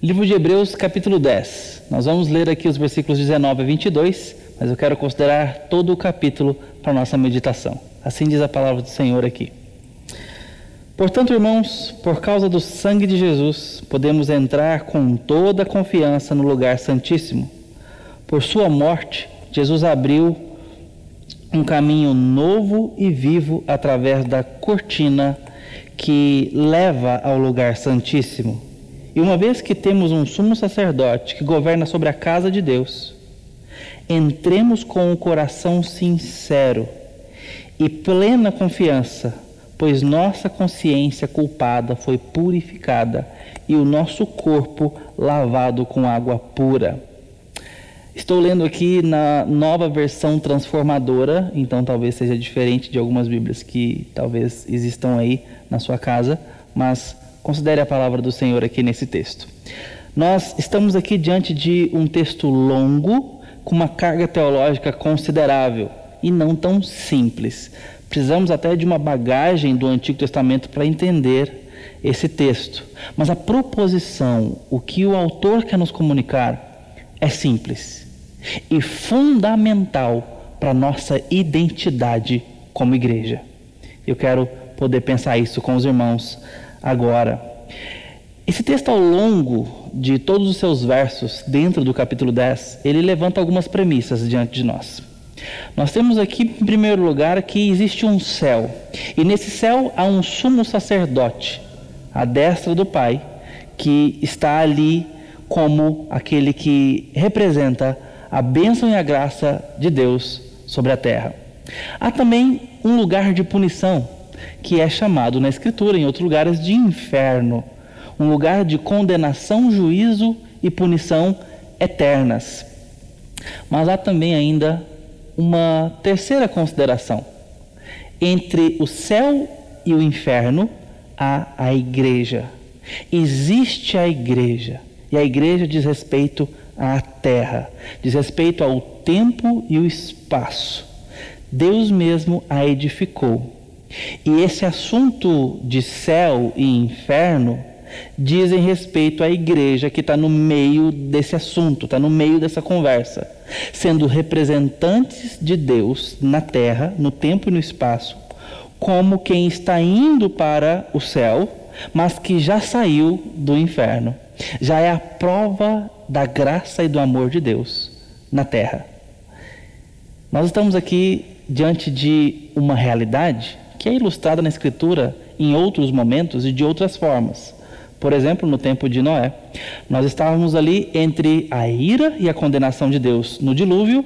Livro de Hebreus, capítulo 10. Nós vamos ler aqui os versículos 19 a 22, mas eu quero considerar todo o capítulo para nossa meditação. Assim diz a palavra do Senhor aqui. Portanto, irmãos, por causa do sangue de Jesus, podemos entrar com toda a confiança no lugar santíssimo. Por sua morte, Jesus abriu um caminho novo e vivo através da cortina que leva ao lugar santíssimo. E uma vez que temos um sumo sacerdote que governa sobre a casa de Deus, entremos com o um coração sincero e plena confiança, pois nossa consciência culpada foi purificada e o nosso corpo lavado com água pura. Estou lendo aqui na nova versão transformadora, então talvez seja diferente de algumas Bíblias que talvez existam aí na sua casa, mas Considere a palavra do Senhor aqui nesse texto. Nós estamos aqui diante de um texto longo, com uma carga teológica considerável e não tão simples. Precisamos até de uma bagagem do Antigo Testamento para entender esse texto. Mas a proposição, o que o autor quer nos comunicar, é simples e fundamental para nossa identidade como igreja. Eu quero poder pensar isso com os irmãos agora. Esse texto, ao longo de todos os seus versos, dentro do capítulo 10, ele levanta algumas premissas diante de nós. Nós temos aqui, em primeiro lugar, que existe um céu, e nesse céu há um sumo sacerdote, à destra do Pai, que está ali como aquele que representa a bênção e a graça de Deus sobre a terra. Há também um lugar de punição, que é chamado na Escritura, em outros lugares, de inferno um lugar de condenação, juízo e punição eternas. Mas há também ainda uma terceira consideração. Entre o céu e o inferno há a igreja. Existe a igreja. E a igreja diz respeito à terra, diz respeito ao tempo e o espaço. Deus mesmo a edificou. E esse assunto de céu e inferno dizem respeito à igreja que está no meio desse assunto, está no meio dessa conversa, sendo representantes de Deus na terra, no tempo e no espaço, como quem está indo para o céu, mas que já saiu do inferno. Já é a prova da graça e do amor de Deus na terra. Nós estamos aqui diante de uma realidade que é ilustrada na Escritura em outros momentos e de outras formas. Por exemplo, no tempo de Noé, nós estávamos ali entre a ira e a condenação de Deus no dilúvio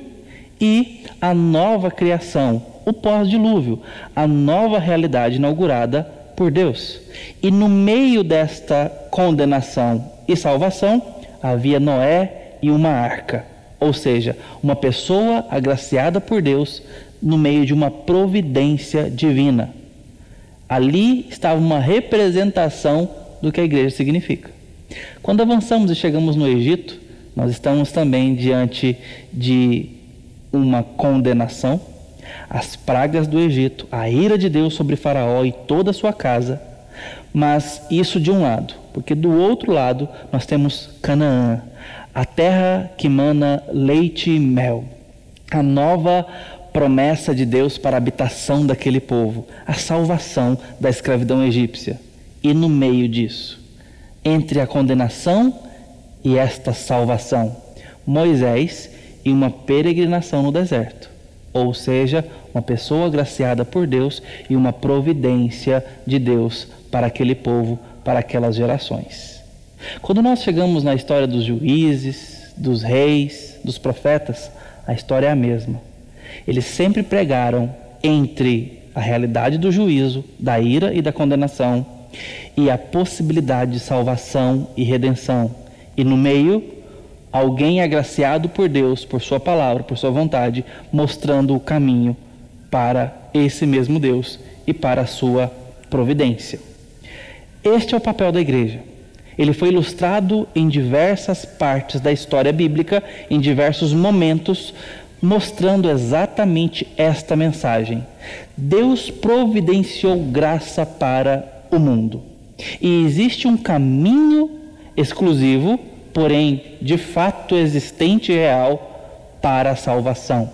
e a nova criação, o pós-dilúvio, a nova realidade inaugurada por Deus. E no meio desta condenação e salvação havia Noé e uma arca, ou seja, uma pessoa agraciada por Deus no meio de uma providência divina. Ali estava uma representação do que a igreja significa. Quando avançamos e chegamos no Egito, nós estamos também diante de uma condenação, as pragas do Egito, a ira de Deus sobre Faraó e toda a sua casa, mas isso de um lado, porque do outro lado nós temos Canaã, a terra que mana leite e mel, a nova promessa de Deus para a habitação daquele povo, a salvação da escravidão egípcia. E no meio disso, entre a condenação e esta salvação, Moisés e uma peregrinação no deserto. Ou seja, uma pessoa agraciada por Deus e uma providência de Deus para aquele povo, para aquelas gerações. Quando nós chegamos na história dos juízes, dos reis, dos profetas, a história é a mesma eles sempre pregaram entre a realidade do juízo, da ira e da condenação e a possibilidade de salvação e redenção. E no meio, alguém agraciado por Deus, por Sua palavra, por Sua vontade, mostrando o caminho para esse mesmo Deus e para a Sua providência. Este é o papel da igreja. Ele foi ilustrado em diversas partes da história bíblica, em diversos momentos, mostrando exatamente esta mensagem. Deus providenciou graça para o mundo. E existe um caminho exclusivo, porém de fato existente e real para a salvação,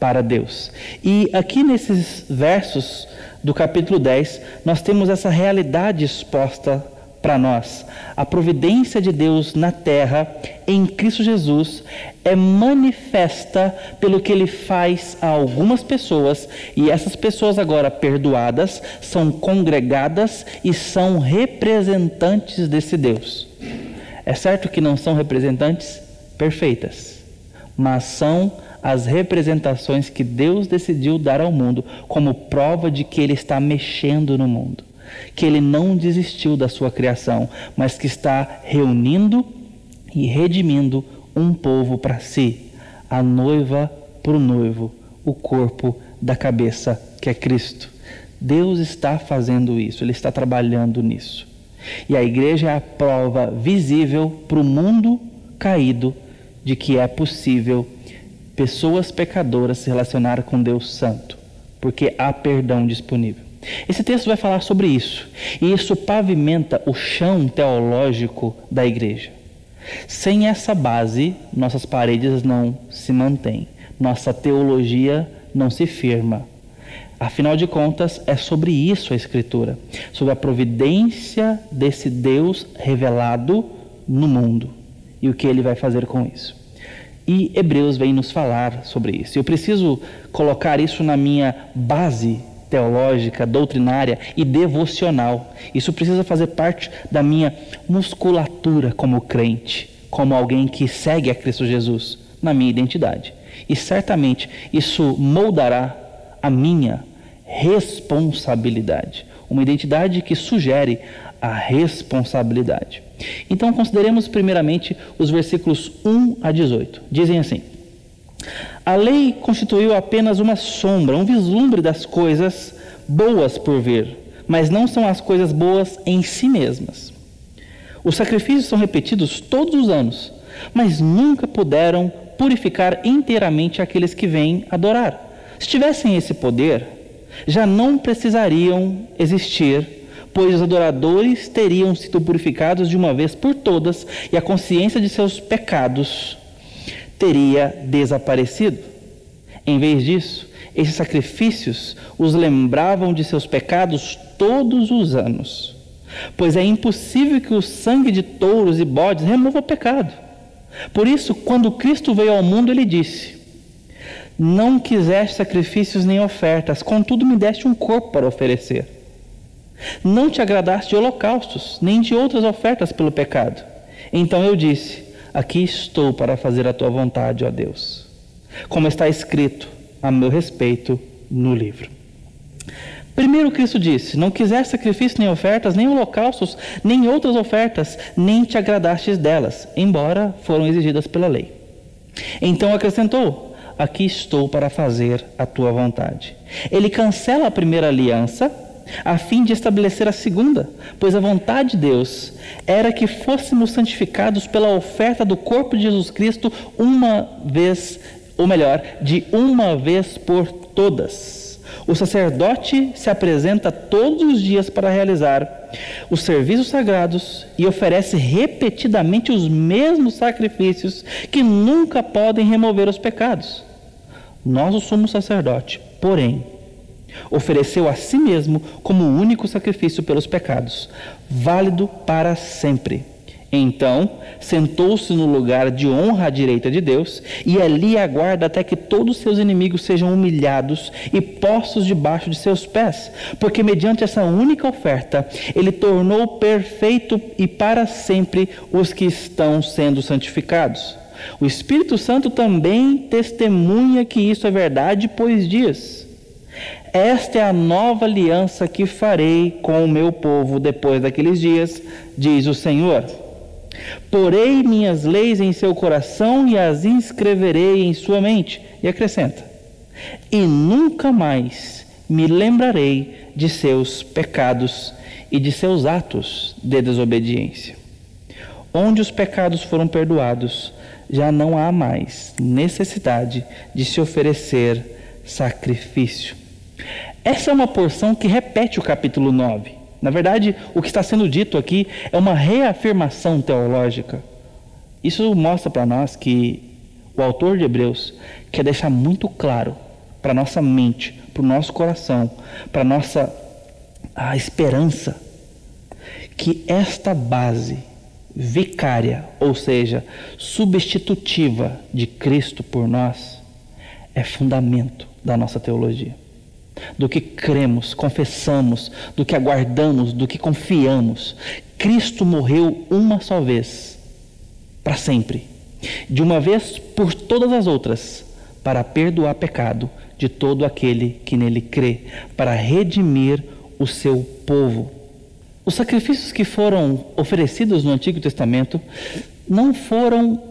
para Deus. E aqui nesses versos do capítulo 10, nós temos essa realidade exposta para nós. A providência de Deus na terra, em Cristo Jesus, é manifesta pelo que ele faz a algumas pessoas, e essas pessoas, agora perdoadas, são congregadas e são representantes desse Deus. É certo que não são representantes perfeitas, mas são as representações que Deus decidiu dar ao mundo como prova de que Ele está mexendo no mundo que ele não desistiu da sua criação, mas que está reunindo e redimindo um povo para si, a noiva para o noivo, o corpo da cabeça, que é Cristo. Deus está fazendo isso, Ele está trabalhando nisso. E a igreja é a prova visível para o mundo caído de que é possível pessoas pecadoras se relacionar com Deus Santo, porque há perdão disponível. Esse texto vai falar sobre isso, e isso pavimenta o chão teológico da igreja. Sem essa base, nossas paredes não se mantêm, nossa teologia não se firma. Afinal de contas, é sobre isso a Escritura, sobre a providência desse Deus revelado no mundo e o que ele vai fazer com isso. E Hebreus vem nos falar sobre isso. Eu preciso colocar isso na minha base teológica, doutrinária e devocional. Isso precisa fazer parte da minha musculatura como crente, como alguém que segue a Cristo Jesus na minha identidade. E certamente isso moldará a minha responsabilidade, uma identidade que sugere a responsabilidade. Então consideremos primeiramente os versículos 1 a 18. Dizem assim: a lei constituiu apenas uma sombra, um vislumbre das coisas boas por vir, mas não são as coisas boas em si mesmas. Os sacrifícios são repetidos todos os anos, mas nunca puderam purificar inteiramente aqueles que vêm adorar. Se tivessem esse poder, já não precisariam existir, pois os adoradores teriam sido purificados de uma vez por todas e a consciência de seus pecados teria desaparecido. Em vez disso, esses sacrifícios os lembravam de seus pecados todos os anos, pois é impossível que o sangue de touros e bodes remova o pecado. Por isso, quando Cristo veio ao mundo, ele disse: Não quiseste sacrifícios nem ofertas, contudo me deste um corpo para oferecer. Não te agradaste de holocaustos, nem de outras ofertas pelo pecado. Então eu disse: Aqui estou para fazer a tua vontade, ó Deus. Como está escrito a meu respeito no livro. Primeiro Cristo disse: Não quiseste sacrifício, nem ofertas, nem holocaustos, nem outras ofertas, nem te agradastes delas, embora foram exigidas pela lei. Então acrescentou: Aqui estou para fazer a tua vontade. Ele cancela a primeira aliança a fim de estabelecer a segunda, pois a vontade de Deus era que fôssemos santificados pela oferta do corpo de Jesus Cristo uma vez, ou melhor, de uma vez por todas. O sacerdote se apresenta todos os dias para realizar os serviços sagrados e oferece repetidamente os mesmos sacrifícios que nunca podem remover os pecados. Nós o somos sacerdote, porém, Ofereceu a si mesmo como único sacrifício pelos pecados, válido para sempre. Então, sentou-se no lugar de honra à direita de Deus e ali aguarda até que todos seus inimigos sejam humilhados e postos debaixo de seus pés, porque mediante essa única oferta, ele tornou perfeito e para sempre os que estão sendo santificados. O Espírito Santo também testemunha que isso é verdade, pois diz: esta é a nova aliança que farei com o meu povo depois daqueles dias, diz o Senhor. Porei minhas leis em seu coração e as inscreverei em sua mente. E acrescenta: E nunca mais me lembrarei de seus pecados e de seus atos de desobediência. Onde os pecados foram perdoados, já não há mais necessidade de se oferecer sacrifício. Essa é uma porção que repete o capítulo 9. Na verdade, o que está sendo dito aqui é uma reafirmação teológica. Isso mostra para nós que o autor de Hebreus quer deixar muito claro para nossa mente, para o nosso coração, para nossa a esperança que esta base vicária, ou seja, substitutiva de Cristo por nós, é fundamento da nossa teologia. Do que cremos, confessamos, do que aguardamos, do que confiamos. Cristo morreu uma só vez, para sempre, de uma vez por todas as outras, para perdoar pecado de todo aquele que nele crê, para redimir o seu povo. Os sacrifícios que foram oferecidos no Antigo Testamento não foram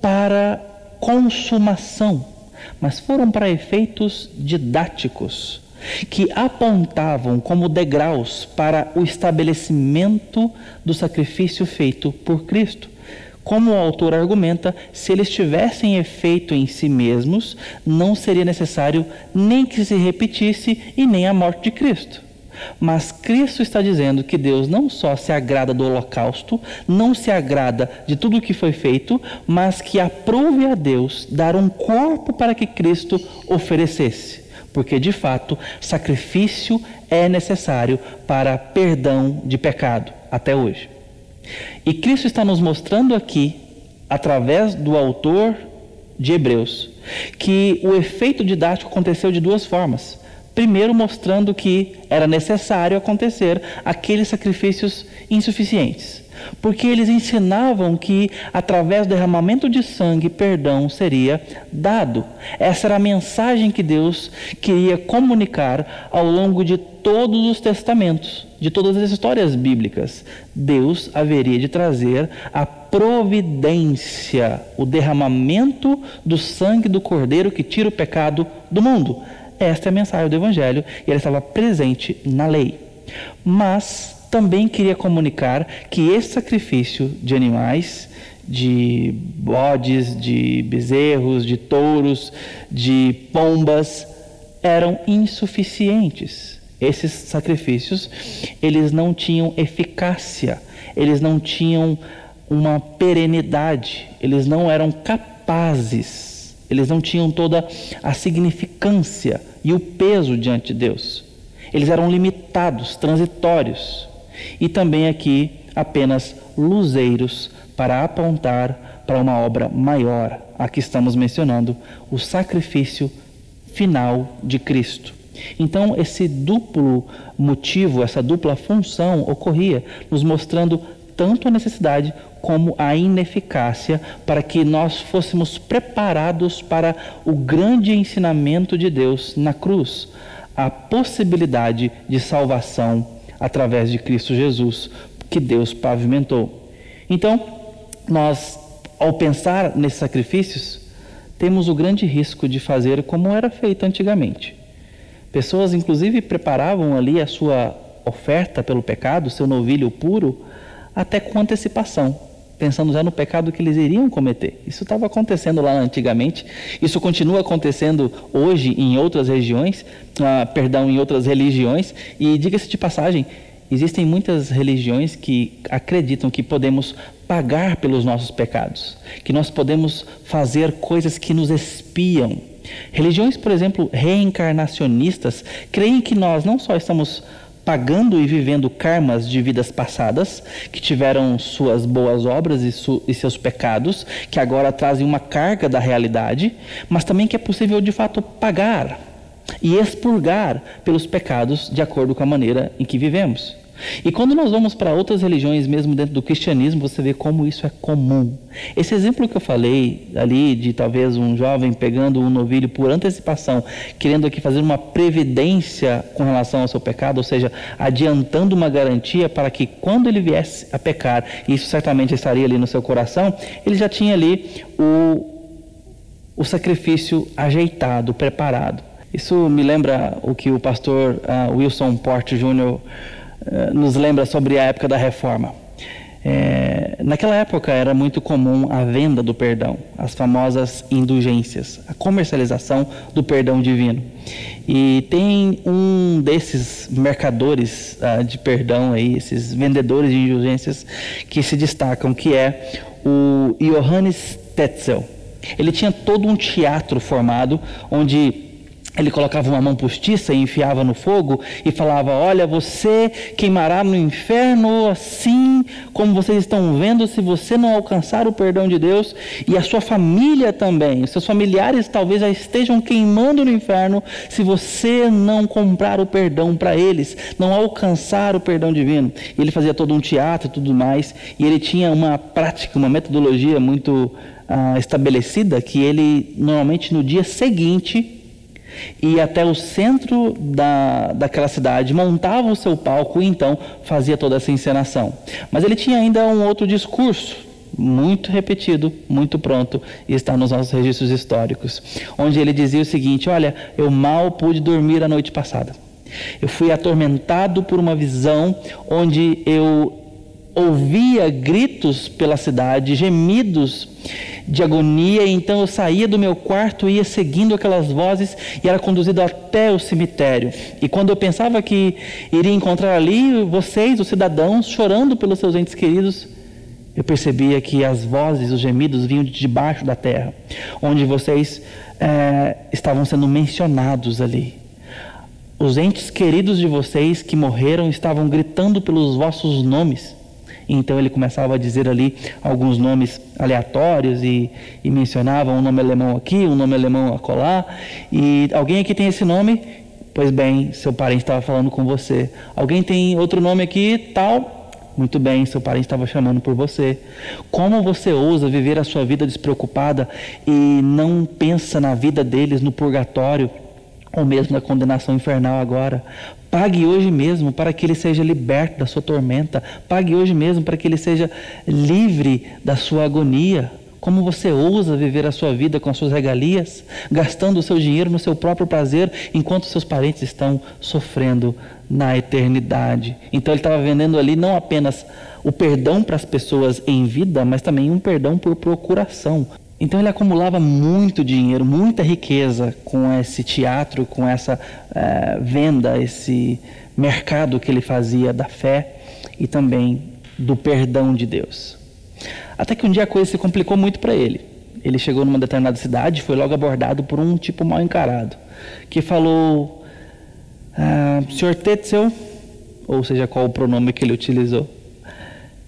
para consumação, mas foram para efeitos didáticos, que apontavam como degraus para o estabelecimento do sacrifício feito por Cristo. Como o autor argumenta, se eles tivessem efeito em si mesmos, não seria necessário nem que se repetisse e nem a morte de Cristo. Mas Cristo está dizendo que Deus não só se agrada do holocausto, não se agrada de tudo o que foi feito, mas que aprove a Deus dar um corpo para que Cristo oferecesse. Porque de fato, sacrifício é necessário para perdão de pecado, até hoje. E Cristo está nos mostrando aqui, através do autor de Hebreus, que o efeito didático aconteceu de duas formas. Primeiro, mostrando que era necessário acontecer aqueles sacrifícios insuficientes, porque eles ensinavam que através do derramamento de sangue, perdão seria dado. Essa era a mensagem que Deus queria comunicar ao longo de todos os testamentos, de todas as histórias bíblicas. Deus haveria de trazer a providência, o derramamento do sangue do Cordeiro que tira o pecado do mundo. Esta é a mensagem do Evangelho e ela estava presente na lei. Mas também queria comunicar que esse sacrifício de animais, de bodes, de bezerros, de touros, de pombas, eram insuficientes. Esses sacrifícios, eles não tinham eficácia, eles não tinham uma perenidade, eles não eram capazes eles não tinham toda a significância e o peso diante de Deus. Eles eram limitados, transitórios. E também aqui apenas luzeiros para apontar para uma obra maior. Aqui estamos mencionando o sacrifício final de Cristo. Então, esse duplo motivo, essa dupla função ocorria, nos mostrando tanto a necessidade como a ineficácia para que nós fôssemos preparados para o grande ensinamento de Deus na cruz, a possibilidade de salvação através de Cristo Jesus que Deus pavimentou. Então, nós, ao pensar nesses sacrifícios, temos o grande risco de fazer como era feito antigamente. Pessoas, inclusive, preparavam ali a sua oferta pelo pecado, seu novilho puro, até com antecipação, pensando já no pecado que eles iriam cometer. Isso estava acontecendo lá antigamente, isso continua acontecendo hoje em outras regiões, ah, perdão, em outras religiões, e diga-se de passagem, existem muitas religiões que acreditam que podemos pagar pelos nossos pecados, que nós podemos fazer coisas que nos espiam. Religiões, por exemplo, reencarnacionistas, creem que nós não só estamos pagando e vivendo karmas de vidas passadas, que tiveram suas boas obras e, su e, seus pecados, que agora trazem uma carga da realidade, mas também que é possível de fato pagar e expurgar pelos pecados de acordo com a maneira em que vivemos. E quando nós vamos para outras religiões, mesmo dentro do cristianismo, você vê como isso é comum. Esse exemplo que eu falei ali de talvez um jovem pegando um novilho por antecipação, querendo aqui fazer uma previdência com relação ao seu pecado, ou seja, adiantando uma garantia para que quando ele viesse a pecar, e isso certamente estaria ali no seu coração, ele já tinha ali o, o sacrifício ajeitado, preparado. Isso me lembra o que o pastor uh, Wilson Porte Jr. Eh, nos lembra sobre a época da reforma. É, naquela época era muito comum a venda do perdão, as famosas indulgências, a comercialização do perdão divino. E tem um desses mercadores ah, de perdão aí, esses vendedores de indulgências que se destacam, que é o Johannes Tetzel. Ele tinha todo um teatro formado onde ele colocava uma mão postiça e enfiava no fogo e falava: Olha, você queimará no inferno assim como vocês estão vendo, se você não alcançar o perdão de Deus, e a sua família também. Os seus familiares talvez já estejam queimando no inferno se você não comprar o perdão para eles, não alcançar o perdão divino. Ele fazia todo um teatro e tudo mais, e ele tinha uma prática, uma metodologia muito ah, estabelecida que ele, normalmente no dia seguinte, ia até o centro da, daquela cidade, montava o seu palco e então fazia toda essa encenação. Mas ele tinha ainda um outro discurso, muito repetido, muito pronto, e está nos nossos registros históricos, onde ele dizia o seguinte: Olha, eu mal pude dormir a noite passada. Eu fui atormentado por uma visão onde eu ouvia gritos pela cidade, gemidos de agonia, então eu saía do meu quarto, ia seguindo aquelas vozes e era conduzido até o cemitério. E quando eu pensava que iria encontrar ali vocês, os cidadãos, chorando pelos seus entes queridos, eu percebia que as vozes, os gemidos vinham de debaixo da terra, onde vocês é, estavam sendo mencionados ali. Os entes queridos de vocês que morreram estavam gritando pelos vossos nomes. Então ele começava a dizer ali alguns nomes aleatórios e, e mencionava um nome alemão aqui, um nome alemão acolá. E alguém aqui tem esse nome? Pois bem, seu parente estava falando com você. Alguém tem outro nome aqui, tal? Muito bem, seu parente estava chamando por você. Como você ousa viver a sua vida despreocupada e não pensa na vida deles no purgatório ou mesmo na condenação infernal agora? Pague hoje mesmo para que ele seja liberto da sua tormenta. Pague hoje mesmo para que ele seja livre da sua agonia. Como você ousa viver a sua vida com as suas regalias, gastando o seu dinheiro no seu próprio prazer, enquanto seus parentes estão sofrendo na eternidade? Então ele estava vendendo ali não apenas o perdão para as pessoas em vida, mas também um perdão por procuração. Então ele acumulava muito dinheiro, muita riqueza com esse teatro, com essa uh, venda, esse mercado que ele fazia da fé e também do perdão de Deus. Até que um dia a coisa se complicou muito para ele. Ele chegou numa determinada cidade, foi logo abordado por um tipo mal encarado, que falou: ah, Senhor Tetzel, ou seja, qual o pronome que ele utilizou,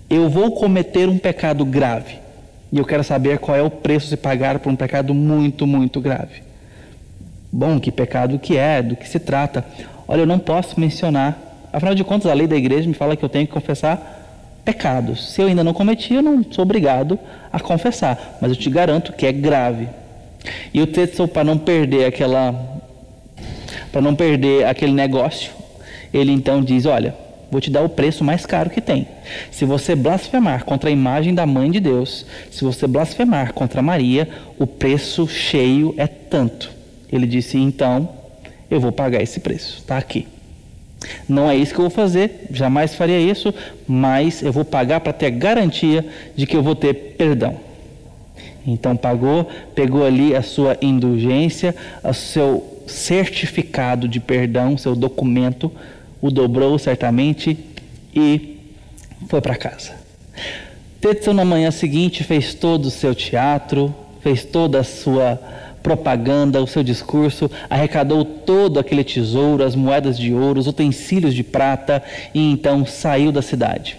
eu vou cometer um pecado grave e eu quero saber qual é o preço a se pagar por um pecado muito, muito grave. Bom, que pecado que é, do que se trata? Olha, eu não posso mencionar. Afinal de contas, a lei da igreja me fala que eu tenho que confessar pecados. Se eu ainda não cometi, eu não sou obrigado a confessar. Mas eu te garanto que é grave. E o texto, para não perder aquela. Para não perder aquele negócio, ele então diz: Olha, vou te dar o preço mais caro que tem. Se você blasfemar contra a imagem da mãe de Deus, se você blasfemar contra Maria, o preço cheio é tanto. Ele disse: então, eu vou pagar esse preço. Está aqui. Não é isso que eu vou fazer, jamais faria isso, mas eu vou pagar para ter garantia de que eu vou ter perdão. Então pagou, pegou ali a sua indulgência, o seu certificado de perdão, seu documento, o dobrou certamente e foi para casa. Tetzel na manhã seguinte fez todo o seu teatro, fez toda a sua propaganda, o seu discurso, arrecadou todo aquele tesouro, as moedas de ouro, os utensílios de prata e então saiu da cidade.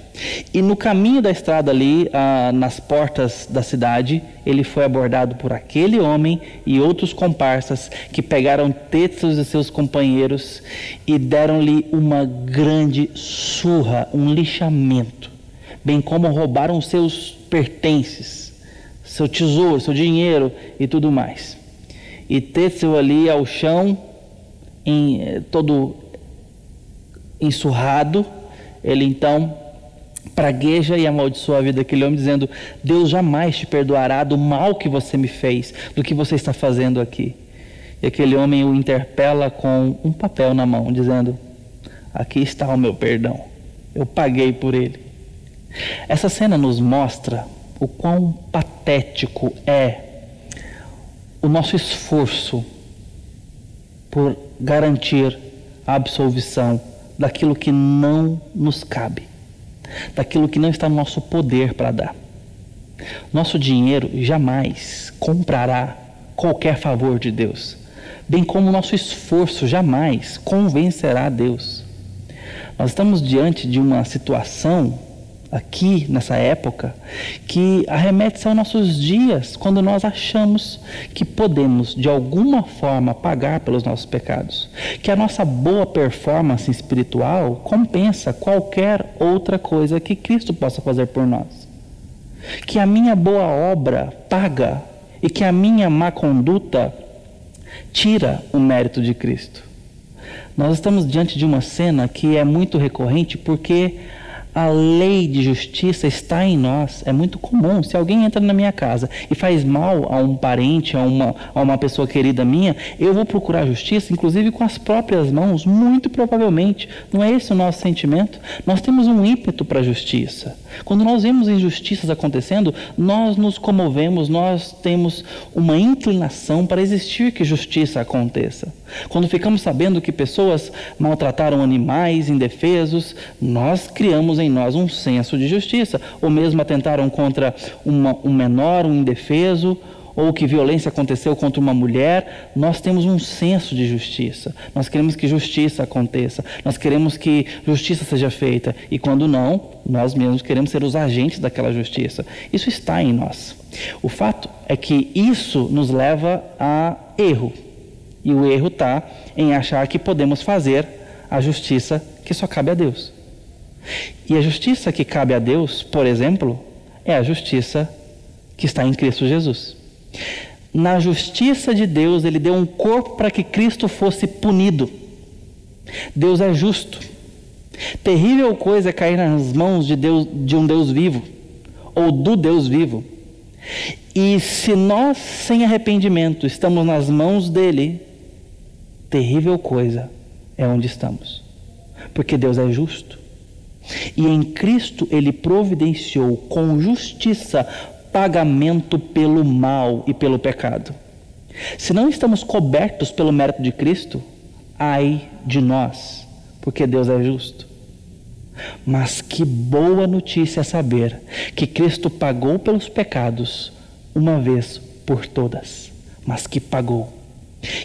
E no caminho da estrada ali, ah, nas portas da cidade, ele foi abordado por aquele homem e outros comparsas que pegaram Tetros e seus companheiros e deram-lhe uma grande surra, um lixamento, bem como roubaram seus pertences, seu tesouro, seu dinheiro e tudo mais. E Tetzel ali ao chão, em, eh, todo ensurrado, ele então pragueja e amaldiçoa a vida daquele homem, dizendo: Deus jamais te perdoará do mal que você me fez, do que você está fazendo aqui. E aquele homem o interpela com um papel na mão, dizendo: Aqui está o meu perdão, eu paguei por ele. Essa cena nos mostra o quão patético é o nosso esforço por garantir a absolvição daquilo que não nos cabe, daquilo que não está no nosso poder para dar. Nosso dinheiro jamais comprará qualquer favor de Deus, bem como nosso esforço jamais convencerá Deus. Nós estamos diante de uma situação aqui nessa época que arremete aos nossos dias, quando nós achamos que podemos de alguma forma pagar pelos nossos pecados, que a nossa boa performance espiritual compensa qualquer outra coisa que Cristo possa fazer por nós. Que a minha boa obra paga e que a minha má conduta tira o mérito de Cristo. Nós estamos diante de uma cena que é muito recorrente porque a lei de justiça está em nós. É muito comum. Se alguém entra na minha casa e faz mal a um parente, a uma, a uma pessoa querida minha, eu vou procurar justiça, inclusive com as próprias mãos, muito provavelmente. Não é esse o nosso sentimento? Nós temos um ímpeto para a justiça. Quando nós vemos injustiças acontecendo, nós nos comovemos, nós temos uma inclinação para existir que justiça aconteça. Quando ficamos sabendo que pessoas maltrataram animais indefesos, nós criamos em nós um senso de justiça. Ou mesmo atentaram contra uma, um menor, um indefeso, ou que violência aconteceu contra uma mulher, nós temos um senso de justiça. Nós queremos que justiça aconteça. Nós queremos que justiça seja feita. E quando não, nós mesmos queremos ser os agentes daquela justiça. Isso está em nós. O fato é que isso nos leva a erro. E o erro está em achar que podemos fazer a justiça que só cabe a Deus. E a justiça que cabe a Deus, por exemplo, é a justiça que está em Cristo Jesus. Na justiça de Deus, ele deu um corpo para que Cristo fosse punido. Deus é justo. Terrível coisa é cair nas mãos de, Deus, de um Deus vivo, ou do Deus vivo. E se nós, sem arrependimento, estamos nas mãos dele, terrível coisa é onde estamos. Porque Deus é justo. E em Cristo ele providenciou com justiça pagamento pelo mal e pelo pecado. Se não estamos cobertos pelo mérito de Cristo, ai de nós, porque Deus é justo. Mas que boa notícia saber que Cristo pagou pelos pecados uma vez por todas, mas que pagou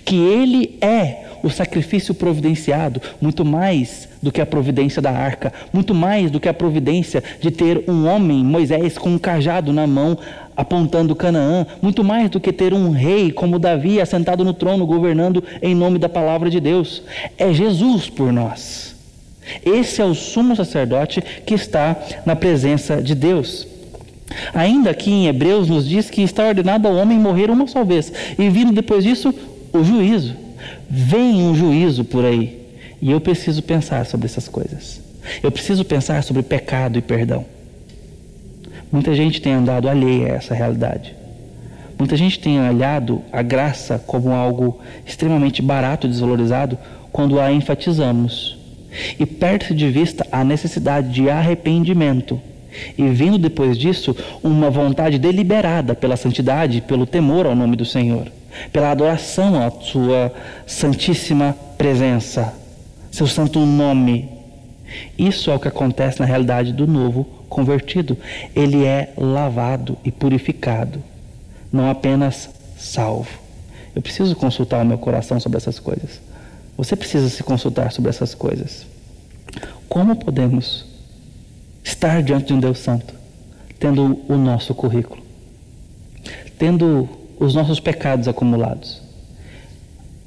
que ele é o sacrifício providenciado, muito mais do que a providência da arca, muito mais do que a providência de ter um homem, Moisés, com um cajado na mão apontando Canaã, muito mais do que ter um rei como Davi assentado no trono governando em nome da palavra de Deus. É Jesus por nós. Esse é o sumo sacerdote que está na presença de Deus. Ainda aqui em Hebreus nos diz que está ordenado ao homem morrer uma só vez, e vindo depois disso o juízo. Vem um juízo por aí. E eu preciso pensar sobre essas coisas. Eu preciso pensar sobre pecado e perdão. Muita gente tem andado alheia a essa realidade. Muita gente tem olhado a graça como algo extremamente barato e desvalorizado quando a enfatizamos. E perde de vista a necessidade de arrependimento. E vindo depois disso, uma vontade deliberada pela santidade, pelo temor ao nome do Senhor pela adoração à Sua Santíssima Presença, Seu Santo Nome. Isso é o que acontece na realidade do novo convertido. Ele é lavado e purificado, não apenas salvo. Eu preciso consultar o meu coração sobre essas coisas. Você precisa se consultar sobre essas coisas. Como podemos estar diante de um Deus Santo, tendo o nosso currículo, tendo os nossos pecados acumulados.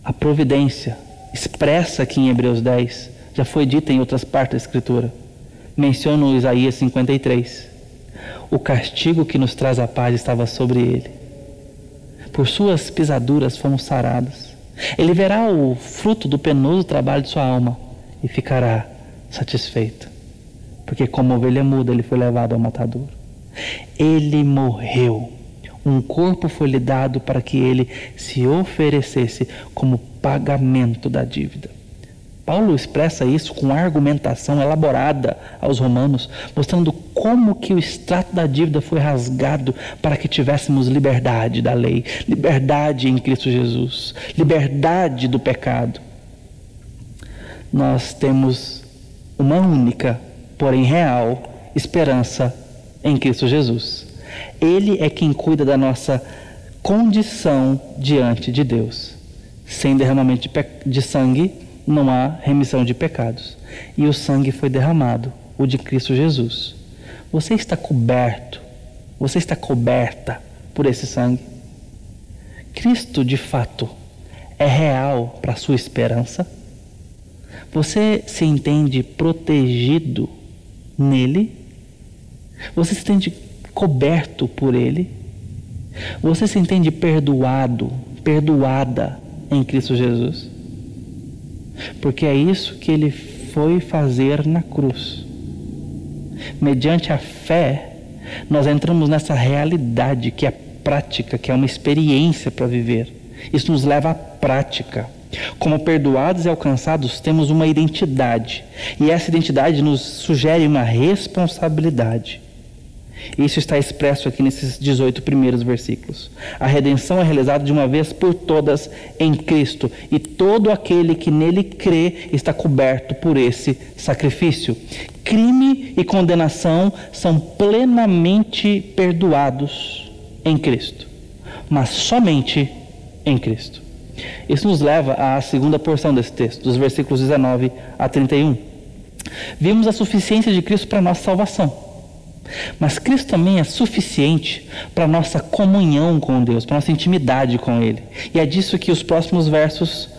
A providência expressa aqui em Hebreus 10 já foi dita em outras partes da Escritura. Menciono Isaías 53. O castigo que nos traz a paz estava sobre ele. Por suas pisaduras fomos sarados. Ele verá o fruto do penoso trabalho de sua alma e ficará satisfeito. Porque, como ovelha muda, ele foi levado ao matador. Ele morreu um corpo foi lhe dado para que ele se oferecesse como pagamento da dívida. Paulo expressa isso com argumentação elaborada aos romanos, mostrando como que o extrato da dívida foi rasgado para que tivéssemos liberdade da lei, liberdade em Cristo Jesus, liberdade do pecado. Nós temos uma única, porém real, esperança em Cristo Jesus. Ele é quem cuida da nossa condição diante de Deus. Sem derramamento de, de sangue, não há remissão de pecados. E o sangue foi derramado, o de Cristo Jesus. Você está coberto, você está coberta por esse sangue. Cristo, de fato, é real para a sua esperança. Você se entende protegido nele? Você se entende coberto por ele? Você se entende perdoado, perdoada em Cristo Jesus? porque é isso que ele foi fazer na cruz. Mediante a fé, nós entramos nessa realidade que é prática, que é uma experiência para viver. Isso nos leva à prática. Como perdoados e alcançados, temos uma identidade, e essa identidade nos sugere uma responsabilidade. Isso está expresso aqui nesses 18 primeiros versículos. A redenção é realizada de uma vez por todas em Cristo, e todo aquele que nele crê está coberto por esse sacrifício. Crime e condenação são plenamente perdoados em Cristo, mas somente em Cristo. Isso nos leva à segunda porção desse texto, dos versículos 19 a 31. Vimos a suficiência de Cristo para a nossa salvação. Mas Cristo também é suficiente para nossa comunhão com Deus, para nossa intimidade com Ele. E é disso que os próximos versos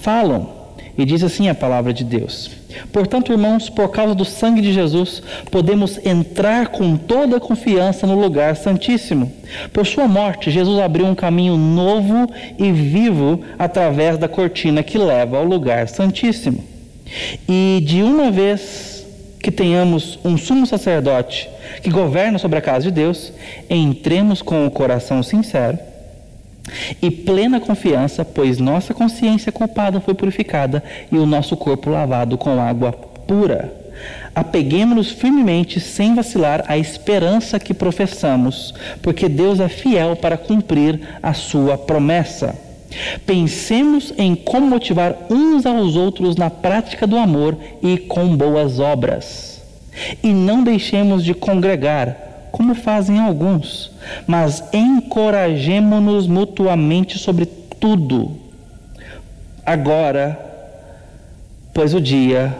falam. E diz assim a palavra de Deus: Portanto, irmãos, por causa do sangue de Jesus, podemos entrar com toda a confiança no lugar santíssimo. Por sua morte, Jesus abriu um caminho novo e vivo através da cortina que leva ao lugar santíssimo. E de uma vez que tenhamos um sumo sacerdote que governa sobre a casa de Deus, entremos com o coração sincero e plena confiança, pois nossa consciência culpada foi purificada e o nosso corpo lavado com água pura. Apeguemos-nos firmemente, sem vacilar, à esperança que professamos, porque Deus é fiel para cumprir a sua promessa. Pensemos em como motivar uns aos outros na prática do amor e com boas obras. E não deixemos de congregar, como fazem alguns, mas encorajemo-nos mutuamente sobre tudo. Agora, pois o dia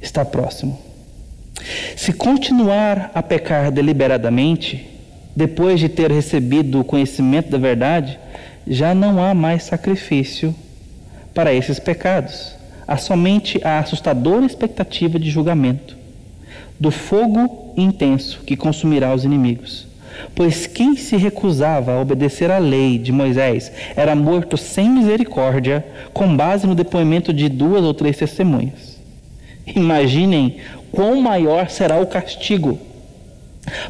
está próximo. Se continuar a pecar deliberadamente, depois de ter recebido o conhecimento da verdade, já não há mais sacrifício para esses pecados. Há somente a assustadora expectativa de julgamento do fogo intenso que consumirá os inimigos. Pois quem se recusava a obedecer à lei de Moisés era morto sem misericórdia, com base no depoimento de duas ou três testemunhas. Imaginem quão maior será o castigo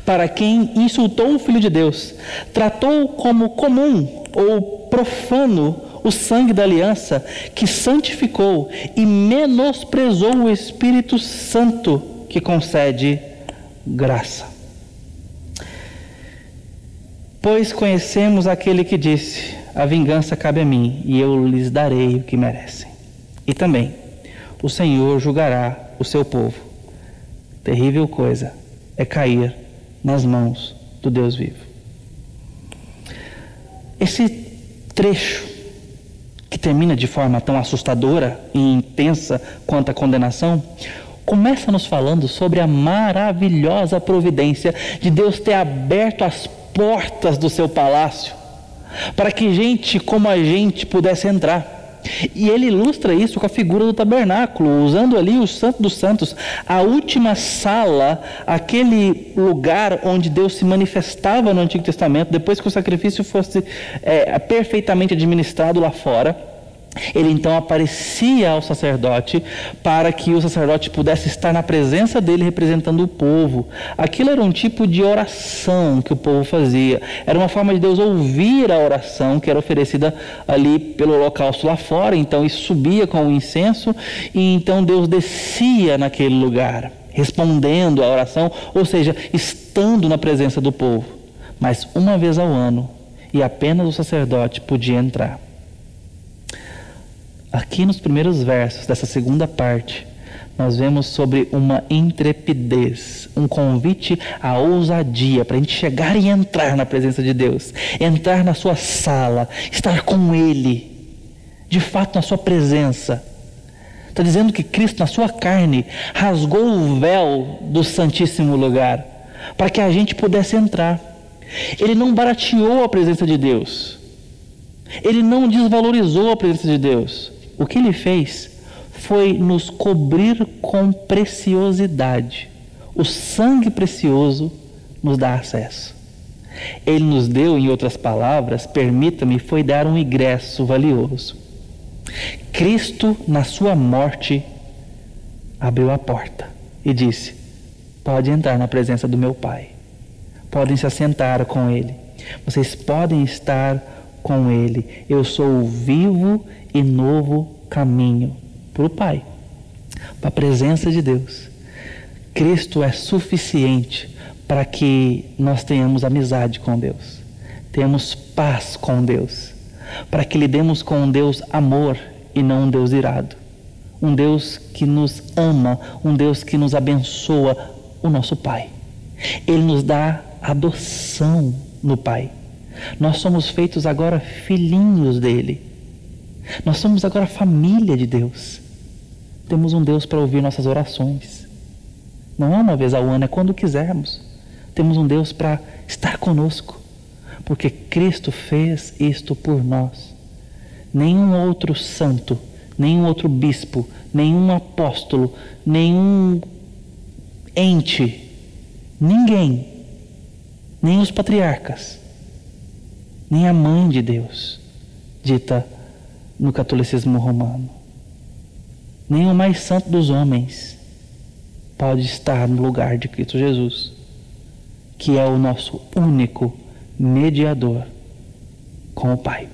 para quem insultou o Filho de Deus, tratou como comum ou profano o sangue da aliança que santificou e menosprezou o Espírito Santo que concede graça. Pois conhecemos aquele que disse: A vingança cabe a mim, e eu lhes darei o que merecem. E também, o Senhor julgará o seu povo. Terrível coisa é cair nas mãos do Deus vivo. Esse trecho, que termina de forma tão assustadora e intensa quanto a condenação, começa nos falando sobre a maravilhosa providência de Deus ter aberto as portas do seu palácio para que gente como a gente pudesse entrar. E ele ilustra isso com a figura do tabernáculo, usando ali o Santo dos Santos, a última sala, aquele lugar onde Deus se manifestava no Antigo Testamento, depois que o sacrifício fosse é, perfeitamente administrado lá fora. Ele então aparecia ao sacerdote para que o sacerdote pudesse estar na presença dele representando o povo. Aquilo era um tipo de oração que o povo fazia. Era uma forma de Deus ouvir a oração que era oferecida ali pelo holocausto lá fora. Então isso subia com o incenso e então Deus descia naquele lugar, respondendo à oração, ou seja, estando na presença do povo. Mas uma vez ao ano, e apenas o sacerdote podia entrar. Aqui nos primeiros versos dessa segunda parte, nós vemos sobre uma intrepidez, um convite à ousadia para a gente chegar e entrar na presença de Deus, entrar na sua sala, estar com Ele, de fato na sua presença. Está dizendo que Cristo, na sua carne, rasgou o véu do Santíssimo Lugar para que a gente pudesse entrar. Ele não barateou a presença de Deus. Ele não desvalorizou a presença de Deus. O que ele fez foi nos cobrir com preciosidade. O sangue precioso nos dá acesso. Ele nos deu, em outras palavras, permita-me, foi dar um ingresso valioso. Cristo, na sua morte, abriu a porta e disse: Pode entrar na presença do meu Pai. Podem se assentar com Ele. Vocês podem estar com Ele. Eu sou o vivo e novo caminho para o Pai, para a presença de Deus. Cristo é suficiente para que nós tenhamos amizade com Deus, tenhamos paz com Deus, para que lidemos com um Deus amor e não um Deus irado, um Deus que nos ama, um Deus que nos abençoa, o nosso Pai. Ele nos dá adoção no Pai. Nós somos feitos agora filhinhos dele. Nós somos agora família de Deus. Temos um Deus para ouvir nossas orações. Não é uma vez ao ano, é quando quisermos. Temos um Deus para estar conosco, porque Cristo fez isto por nós. Nenhum outro santo, nenhum outro bispo, nenhum apóstolo, nenhum ente, ninguém, nem os patriarcas, nem a mãe de Deus, dita no catolicismo romano. Nem o mais santo dos homens pode estar no lugar de Cristo Jesus, que é o nosso único mediador com o Pai.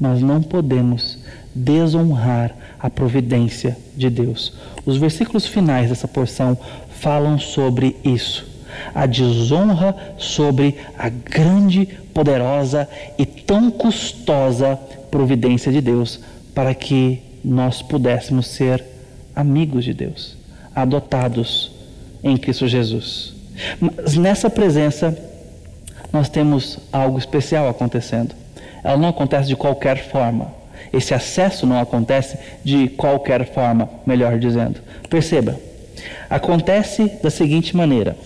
Nós não podemos desonrar a providência de Deus. Os versículos finais dessa porção falam sobre isso. A desonra sobre a grande, poderosa e tão custosa providência de Deus para que nós pudéssemos ser amigos de Deus, adotados em Cristo Jesus. Mas nessa presença, nós temos algo especial acontecendo. Ela não acontece de qualquer forma. Esse acesso não acontece de qualquer forma, melhor dizendo. Perceba, acontece da seguinte maneira: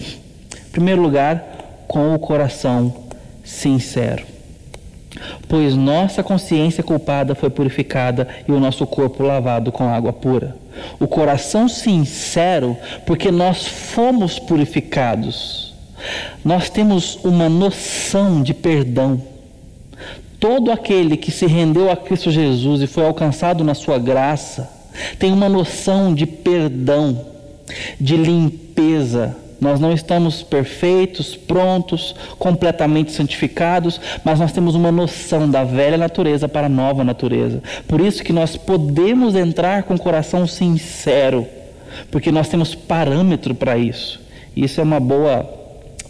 primeiro lugar, com o coração sincero pois nossa consciência culpada foi purificada e o nosso corpo lavado com água pura. O coração sincero, porque nós fomos purificados. Nós temos uma noção de perdão. Todo aquele que se rendeu a Cristo Jesus e foi alcançado na sua graça, tem uma noção de perdão, de limpeza, nós não estamos perfeitos, prontos, completamente santificados, mas nós temos uma noção da velha natureza para a nova natureza. Por isso que nós podemos entrar com o coração sincero, porque nós temos parâmetro para isso. Isso é uma boa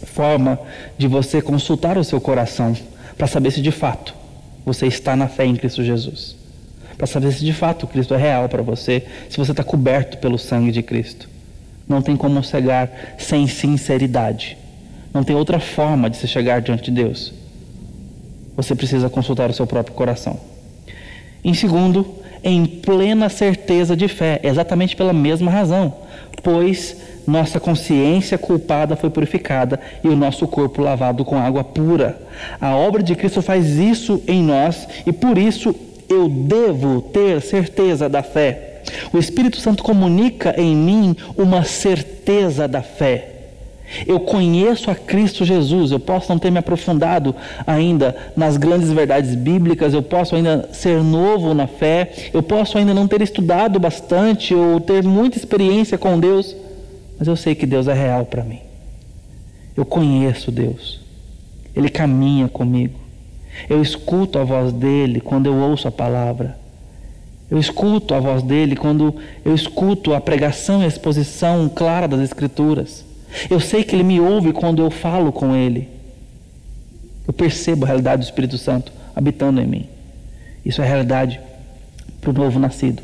forma de você consultar o seu coração para saber se de fato você está na fé em Cristo Jesus. Para saber se de fato Cristo é real para você, se você está coberto pelo sangue de Cristo. Não tem como chegar sem sinceridade. Não tem outra forma de se chegar diante de Deus. Você precisa consultar o seu próprio coração. Em segundo, em plena certeza de fé, exatamente pela mesma razão, pois nossa consciência culpada foi purificada e o nosso corpo lavado com água pura. A obra de Cristo faz isso em nós e por isso eu devo ter certeza da fé. O Espírito Santo comunica em mim uma certeza da fé. Eu conheço a Cristo Jesus, eu posso não ter me aprofundado ainda nas grandes verdades bíblicas, eu posso ainda ser novo na fé, eu posso ainda não ter estudado bastante ou ter muita experiência com Deus, mas eu sei que Deus é real para mim. Eu conheço Deus, Ele caminha comigo, eu escuto a voz dele quando eu ouço a palavra. Eu escuto a voz dele quando eu escuto a pregação e a exposição clara das Escrituras. Eu sei que Ele me ouve quando eu falo com Ele. Eu percebo a realidade do Espírito Santo habitando em mim. Isso é realidade para o novo nascido,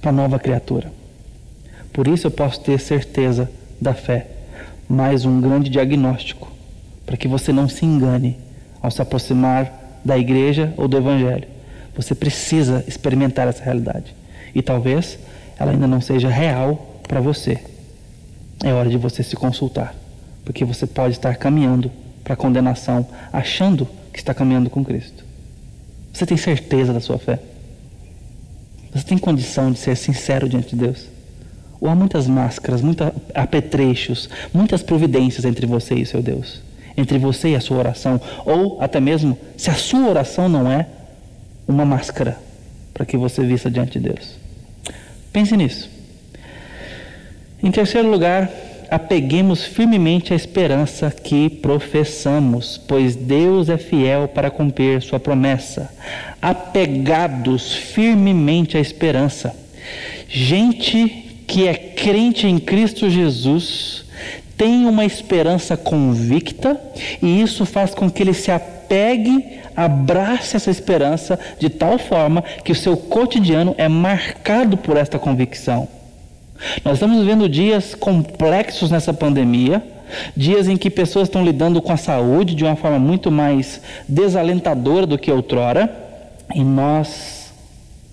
para a nova criatura. Por isso eu posso ter certeza da fé. Mais um grande diagnóstico para que você não se engane ao se aproximar da igreja ou do evangelho. Você precisa experimentar essa realidade. E talvez ela ainda não seja real para você é hora de você se consultar, porque você pode estar caminhando para a condenação, achando que está caminhando com Cristo. Você tem certeza da sua fé? Você tem condição de ser sincero diante de Deus? Ou há muitas máscaras, muitos apetrechos, muitas providências entre você e seu Deus? Entre você e a sua oração? Ou até mesmo se a sua oração não é uma máscara para que você vista diante de Deus? Pense nisso. Em terceiro lugar, apeguemos firmemente a esperança que professamos, pois Deus é fiel para cumprir sua promessa. Apegados firmemente à esperança. Gente que é crente em Cristo Jesus tem uma esperança convicta e isso faz com que ele se apegue, abrace essa esperança de tal forma que o seu cotidiano é marcado por esta convicção. Nós estamos vivendo dias complexos nessa pandemia, dias em que pessoas estão lidando com a saúde de uma forma muito mais desalentadora do que outrora, e nós,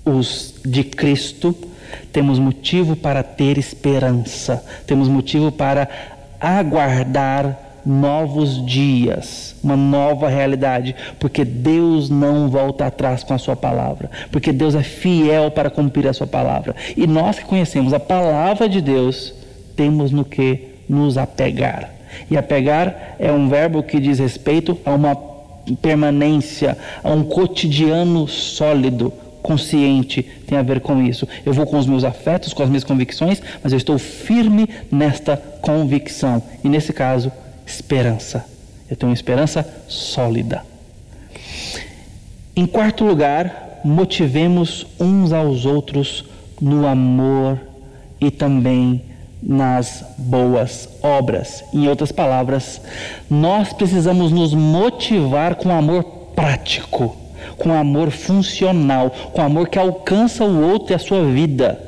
os de Cristo, temos motivo para ter esperança, temos motivo para aguardar novos dias, uma nova realidade, porque Deus não volta atrás com a sua palavra, porque Deus é fiel para cumprir a sua palavra. E nós que conhecemos a palavra de Deus, temos no que nos apegar. E apegar é um verbo que diz respeito a uma permanência, a um cotidiano sólido, consciente tem a ver com isso. Eu vou com os meus afetos, com as minhas convicções, mas eu estou firme nesta convicção. E nesse caso, esperança. Eu tenho uma esperança sólida. Em quarto lugar, motivemos uns aos outros no amor e também nas boas obras. Em outras palavras, nós precisamos nos motivar com amor prático, com amor funcional, com amor que alcança o outro e a sua vida.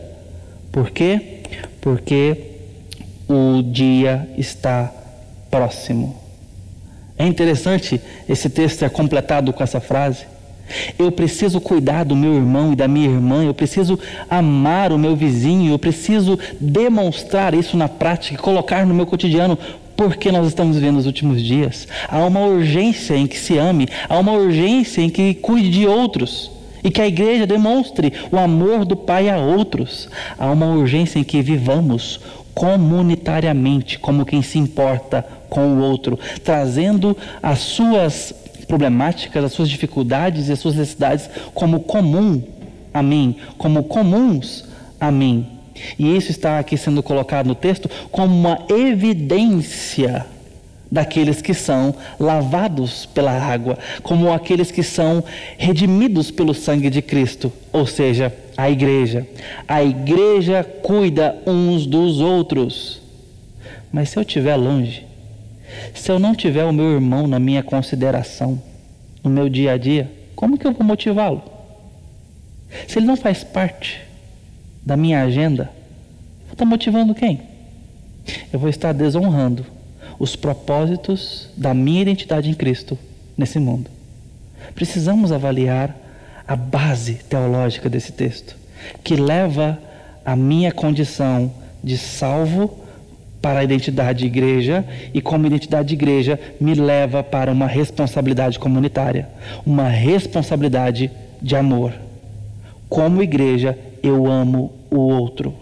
Por quê? Porque o dia está próximo. É interessante esse texto ser completado com essa frase. Eu preciso cuidar do meu irmão e da minha irmã, eu preciso amar o meu vizinho, eu preciso demonstrar isso na prática, colocar no meu cotidiano, porque nós estamos vivendo os últimos dias. Há uma urgência em que se ame, há uma urgência em que cuide de outros e que a igreja demonstre o amor do Pai a outros. Há uma urgência em que vivamos comunitariamente, como quem se importa com o outro, trazendo as suas problemáticas, as suas dificuldades e as suas necessidades como comum a mim, como comuns a mim. E isso está aqui sendo colocado no texto como uma evidência daqueles que são lavados pela água, como aqueles que são redimidos pelo sangue de Cristo, ou seja, a igreja. A igreja cuida uns dos outros. Mas se eu estiver longe, se eu não tiver o meu irmão na minha consideração, no meu dia a dia, como que eu vou motivá-lo? Se ele não faz parte da minha agenda, eu vou estar motivando quem? Eu vou estar desonrando os propósitos da minha identidade em Cristo nesse mundo. Precisamos avaliar a base teológica desse texto, que leva a minha condição de salvo para a identidade de igreja e como identidade de igreja me leva para uma responsabilidade comunitária, uma responsabilidade de amor. Como igreja, eu amo o outro.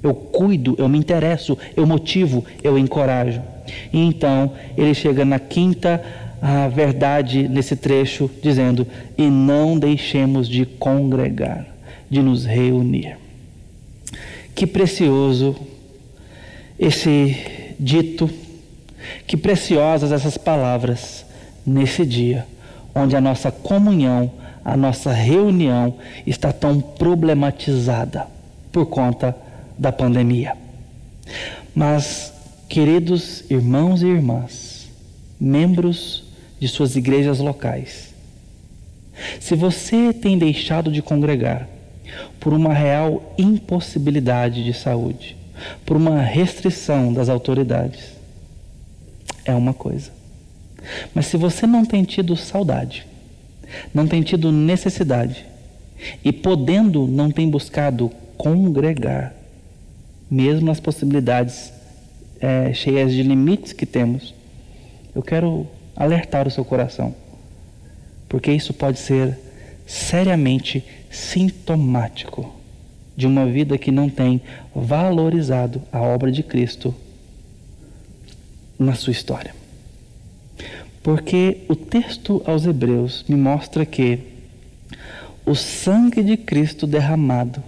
Eu cuido, eu me interesso, eu motivo, eu encorajo. E então ele chega na quinta a verdade nesse trecho, dizendo: E não deixemos de congregar, de nos reunir. Que precioso esse dito, que preciosas essas palavras nesse dia, onde a nossa comunhão, a nossa reunião está tão problematizada por conta da pandemia. Mas, queridos irmãos e irmãs, membros de suas igrejas locais. Se você tem deixado de congregar por uma real impossibilidade de saúde, por uma restrição das autoridades, é uma coisa. Mas se você não tem tido saudade, não tem tido necessidade, e podendo não tem buscado congregar, mesmo nas possibilidades é, cheias de limites que temos, eu quero alertar o seu coração, porque isso pode ser seriamente sintomático de uma vida que não tem valorizado a obra de Cristo na sua história. Porque o texto aos Hebreus me mostra que o sangue de Cristo derramado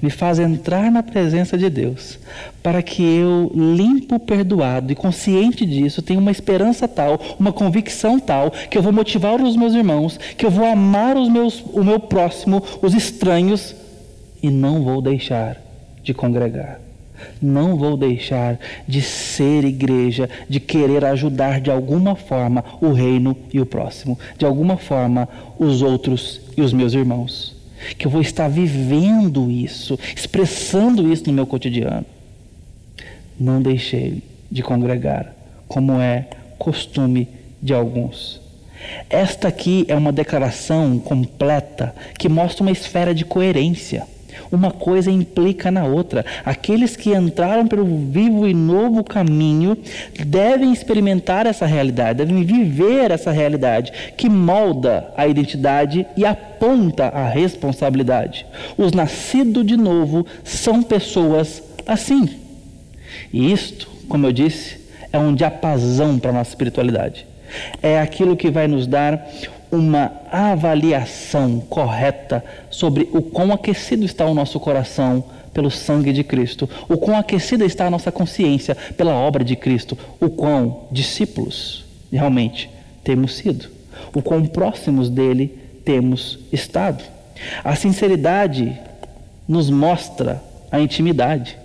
me faz entrar na presença de Deus, para que eu, limpo, perdoado e consciente disso, tenha uma esperança tal, uma convicção tal, que eu vou motivar os meus irmãos, que eu vou amar os meus, o meu próximo, os estranhos, e não vou deixar de congregar. Não vou deixar de ser igreja, de querer ajudar de alguma forma o reino e o próximo, de alguma forma os outros e os meus irmãos que eu vou estar vivendo isso, expressando isso no meu cotidiano. Não deixei de congregar, como é costume de alguns. Esta aqui é uma declaração completa que mostra uma esfera de coerência. Uma coisa implica na outra. Aqueles que entraram pelo vivo e novo caminho devem experimentar essa realidade, devem viver essa realidade que molda a identidade e aponta a responsabilidade. Os nascidos de novo são pessoas assim. E isto, como eu disse, é um diapasão para a nossa espiritualidade. É aquilo que vai nos dar uma avaliação correta sobre o quão aquecido está o nosso coração pelo sangue de Cristo, o quão aquecida está a nossa consciência pela obra de Cristo, o quão discípulos realmente temos sido, o quão próximos dele temos estado. A sinceridade nos mostra a intimidade.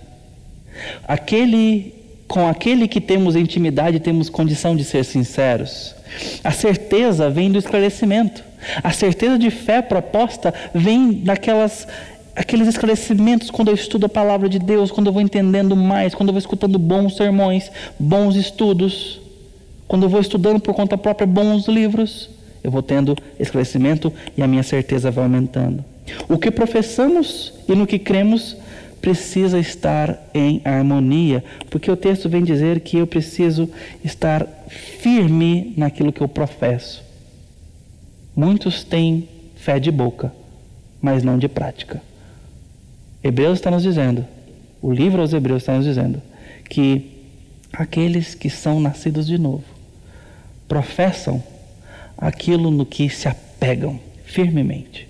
Aquele com aquele que temos intimidade, temos condição de ser sinceros. A certeza vem do esclarecimento. A certeza de fé proposta vem daquelas aqueles esclarecimentos quando eu estudo a palavra de Deus, quando eu vou entendendo mais, quando eu vou escutando bons sermões, bons estudos, quando eu vou estudando por conta própria bons livros, eu vou tendo esclarecimento e a minha certeza vai aumentando. O que professamos e no que cremos precisa estar em harmonia, porque o texto vem dizer que eu preciso estar firme naquilo que eu professo. Muitos têm fé de boca, mas não de prática. Hebreus está nos dizendo, o livro aos Hebreus está nos dizendo, que aqueles que são nascidos de novo professam aquilo no que se apegam firmemente.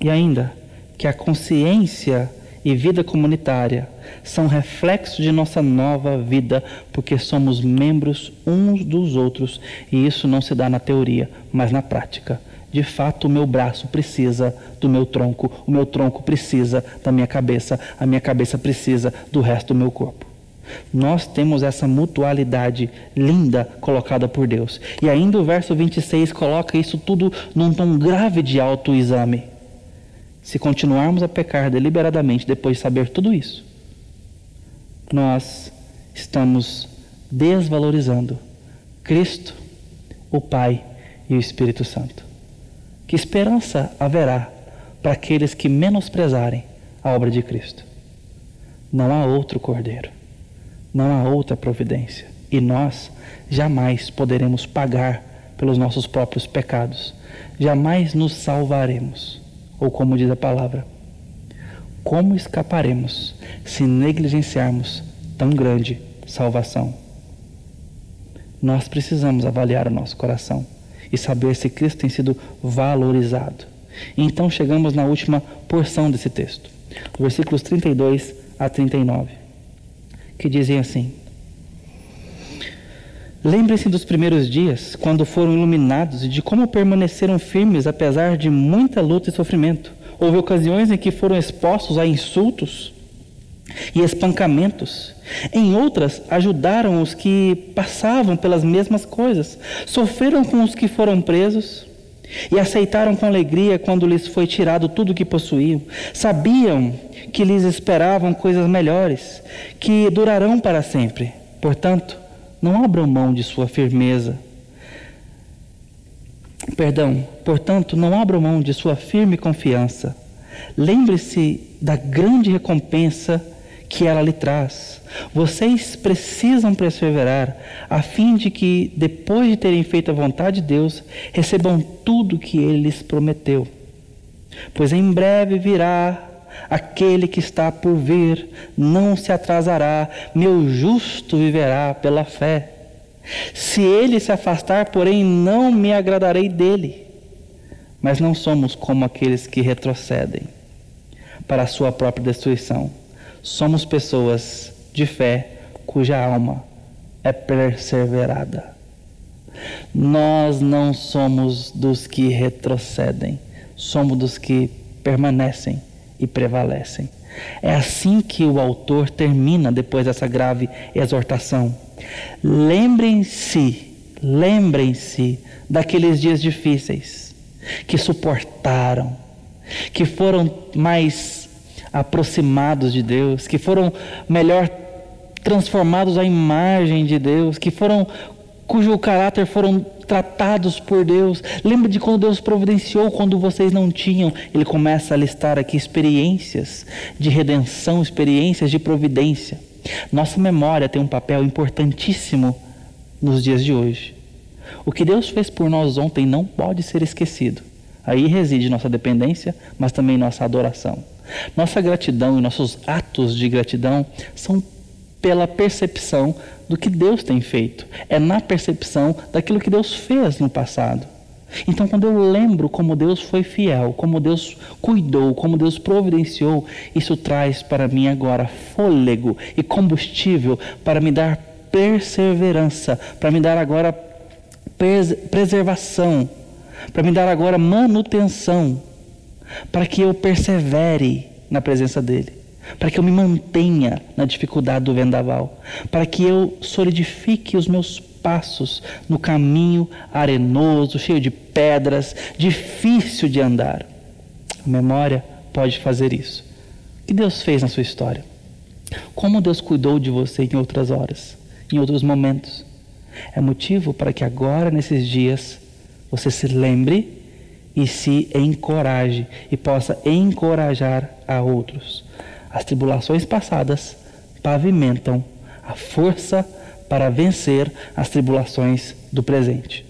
E ainda que a consciência e vida comunitária são reflexo de nossa nova vida, porque somos membros uns dos outros e isso não se dá na teoria, mas na prática. De fato, o meu braço precisa do meu tronco, o meu tronco precisa da minha cabeça, a minha cabeça precisa do resto do meu corpo. Nós temos essa mutualidade linda colocada por Deus. E ainda o verso 26 coloca isso tudo num tom grave de autoexame. Se continuarmos a pecar deliberadamente depois de saber tudo isso, nós estamos desvalorizando Cristo, o Pai e o Espírito Santo. Que esperança haverá para aqueles que menosprezarem a obra de Cristo? Não há outro cordeiro, não há outra providência, e nós jamais poderemos pagar pelos nossos próprios pecados, jamais nos salvaremos ou como diz a palavra, como escaparemos se negligenciarmos tão grande salvação? nós precisamos avaliar o nosso coração e saber se Cristo tem sido valorizado. Então chegamos na última porção desse texto, versículos 32 a 39, que dizem assim: Lembrem-se dos primeiros dias, quando foram iluminados, e de como permaneceram firmes apesar de muita luta e sofrimento. Houve ocasiões em que foram expostos a insultos e espancamentos. Em outras, ajudaram os que passavam pelas mesmas coisas, sofreram com os que foram presos e aceitaram com alegria quando lhes foi tirado tudo o que possuíam. Sabiam que lhes esperavam coisas melhores, que durarão para sempre. Portanto, não abram mão de sua firmeza. Perdão, portanto, não abram mão de sua firme confiança. Lembre-se da grande recompensa que ela lhe traz. Vocês precisam perseverar, a fim de que, depois de terem feito a vontade de Deus, recebam tudo que ele lhes prometeu. Pois em breve virá aquele que está por vir, não se atrasará, meu justo viverá pela fé. Se ele se afastar, porém, não me agradarei dele. Mas não somos como aqueles que retrocedem para a sua própria destruição somos pessoas de fé cuja alma é perseverada. Nós não somos dos que retrocedem, somos dos que permanecem e prevalecem. É assim que o autor termina depois dessa grave exortação. Lembrem-se, lembrem-se daqueles dias difíceis que suportaram, que foram mais aproximados de Deus, que foram melhor transformados à imagem de Deus, que foram cujo caráter foram tratados por Deus. Lembra de quando Deus providenciou quando vocês não tinham? Ele começa a listar aqui experiências de redenção, experiências de providência. Nossa memória tem um papel importantíssimo nos dias de hoje. O que Deus fez por nós ontem não pode ser esquecido. Aí reside nossa dependência, mas também nossa adoração. Nossa gratidão e nossos atos de gratidão são pela percepção do que Deus tem feito. É na percepção daquilo que Deus fez no passado. Então, quando eu lembro como Deus foi fiel, como Deus cuidou, como Deus providenciou, isso traz para mim agora fôlego e combustível para me dar perseverança, para me dar agora preservação, para me dar agora manutenção para que eu persevere na presença dEle, para que eu me mantenha na dificuldade do vendaval, para que eu solidifique os meus passos no caminho arenoso, cheio de pedras, difícil de andar. A memória pode fazer isso. O que Deus fez na sua história? Como Deus cuidou de você em outras horas, em outros momentos? É motivo para que agora, nesses dias, você se lembre e se encoraje e possa encorajar a outros. As tribulações passadas pavimentam a força para vencer as tribulações do presente.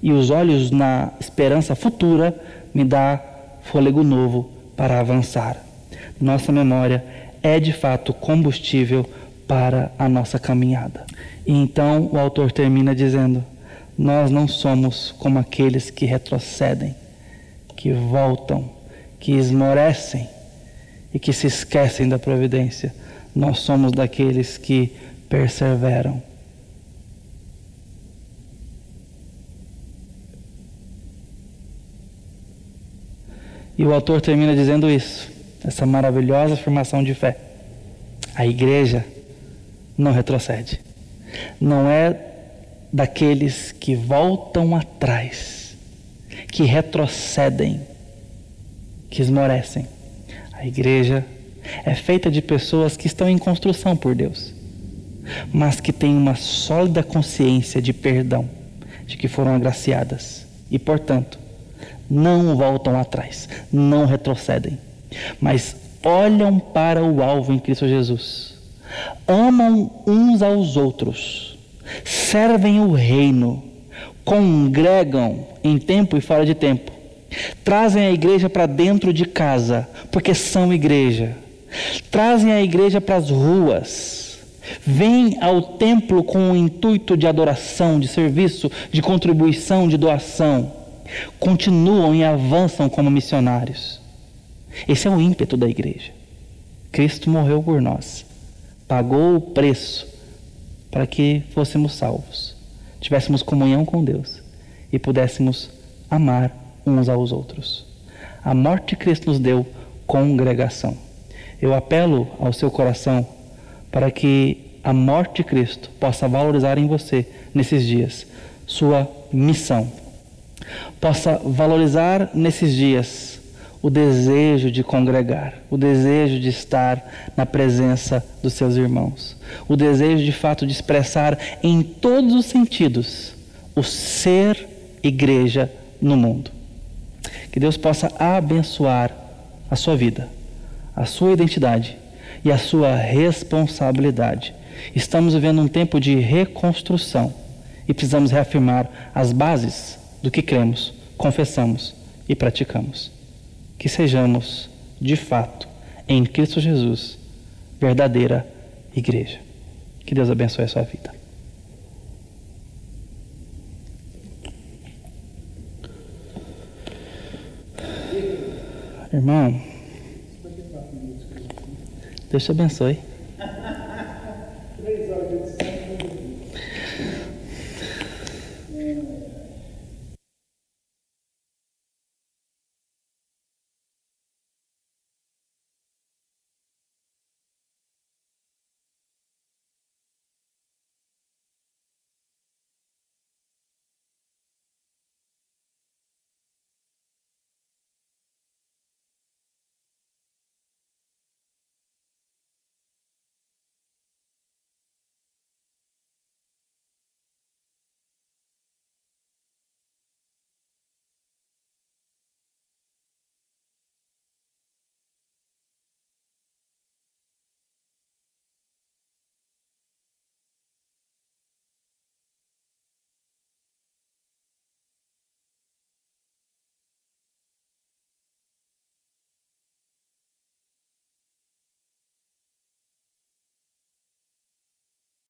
E os olhos na esperança futura me dá fôlego novo para avançar. Nossa memória é de fato combustível para a nossa caminhada. E então o autor termina dizendo: Nós não somos como aqueles que retrocedem, que voltam, que esmorecem e que se esquecem da providência. Nós somos daqueles que perseveram. E o autor termina dizendo isso, essa maravilhosa afirmação de fé. A igreja não retrocede. Não é daqueles que voltam atrás que retrocedem, que esmorecem. A igreja é feita de pessoas que estão em construção por Deus, mas que têm uma sólida consciência de perdão, de que foram agraciadas e, portanto, não voltam atrás, não retrocedem, mas olham para o alvo em Cristo Jesus, amam uns aos outros, servem o reino congregam em tempo e fora de tempo. Trazem a igreja para dentro de casa, porque são igreja. Trazem a igreja para as ruas. Vêm ao templo com o intuito de adoração, de serviço, de contribuição, de doação. Continuam e avançam como missionários. Esse é o ímpeto da igreja. Cristo morreu por nós, pagou o preço para que fôssemos salvos, tivéssemos comunhão com Deus e pudéssemos amar uns aos outros. A morte de Cristo nos deu congregação. Eu apelo ao seu coração para que a morte de Cristo possa valorizar em você, nesses dias, sua missão. Possa valorizar nesses dias o desejo de congregar, o desejo de estar na presença dos seus irmãos, o desejo de fato de expressar em todos os sentidos o ser igreja no mundo. Que Deus possa abençoar a sua vida, a sua identidade e a sua responsabilidade. Estamos vivendo um tempo de reconstrução e precisamos reafirmar as bases do que cremos, confessamos e praticamos. Que sejamos, de fato, em Cristo Jesus, verdadeira igreja. Que Deus abençoe a sua vida. Irmão, Deus te abençoe.